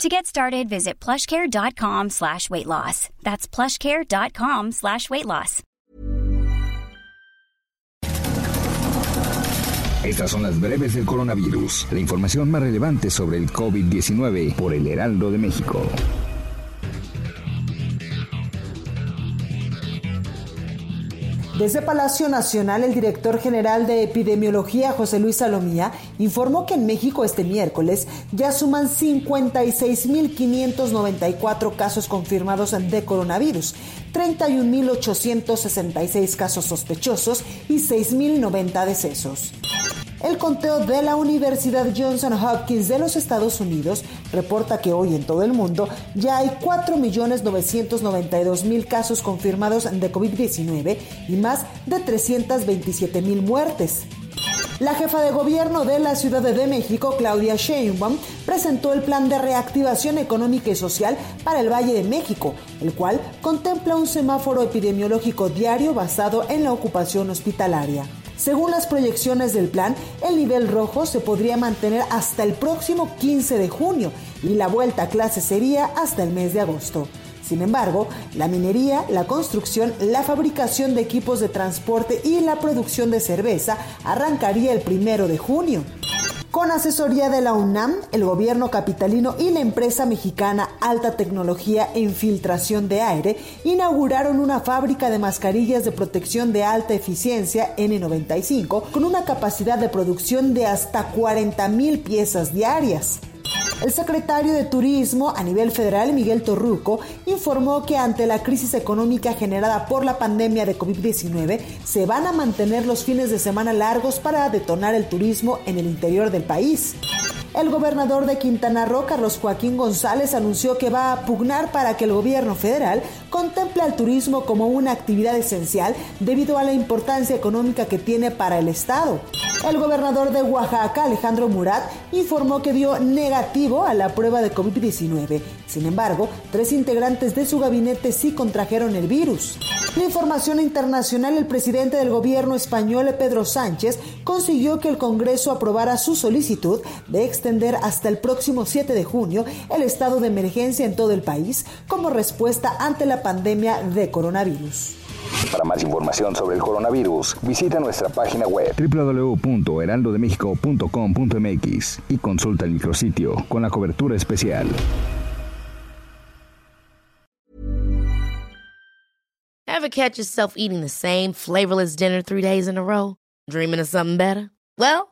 To get started, visit plushcare.com slash weight loss. That's plushcare.com slash weight loss. Estas son las breves del coronavirus, la información más relevante sobre el COVID-19 por el Heraldo de México. Desde Palacio Nacional, el director general de epidemiología, José Luis Salomía, informó que en México este miércoles ya suman 56.594 casos confirmados de coronavirus, 31.866 casos sospechosos y 6.090 decesos. El conteo de la Universidad Johnson Hopkins de los Estados Unidos reporta que hoy en todo el mundo ya hay 4.992.000 casos confirmados de COVID-19 y más de 327.000 muertes. La jefa de gobierno de la Ciudad de México, Claudia Sheinbaum, presentó el plan de reactivación económica y social para el Valle de México, el cual contempla un semáforo epidemiológico diario basado en la ocupación hospitalaria. Según las proyecciones del plan, el nivel rojo se podría mantener hasta el próximo 15 de junio y la vuelta a clase sería hasta el mes de agosto. Sin embargo, la minería, la construcción, la fabricación de equipos de transporte y la producción de cerveza arrancaría el primero de junio. Con asesoría de la UNAM, el gobierno capitalino y la empresa mexicana Alta Tecnología e Infiltración de Aire inauguraron una fábrica de mascarillas de protección de alta eficiencia N95 con una capacidad de producción de hasta 40 mil piezas diarias. El secretario de Turismo a nivel federal, Miguel Torruco, informó que ante la crisis económica generada por la pandemia de COVID-19, se van a mantener los fines de semana largos para detonar el turismo en el interior del país. El gobernador de Quintana Roo, Carlos Joaquín González, anunció que va a pugnar para que el gobierno federal contemple al turismo como una actividad esencial debido a la importancia económica que tiene para el Estado. El gobernador de Oaxaca, Alejandro Murat, informó que dio negativo a la prueba de COVID-19. Sin embargo, tres integrantes de su gabinete sí contrajeron el virus. La información internacional, el presidente del gobierno español, Pedro Sánchez, consiguió que el Congreso aprobara su solicitud de extender hasta el próximo 7 de junio el estado de emergencia en todo el país como respuesta ante la pandemia de coronavirus. Para más información sobre el coronavirus, visita nuestra página web www.heraldodemexico.com.mx y consulta el micrositio con la cobertura especial. Ever catch yourself eating the same flavorless dinner three days in a row? Dreaming of something better? Well,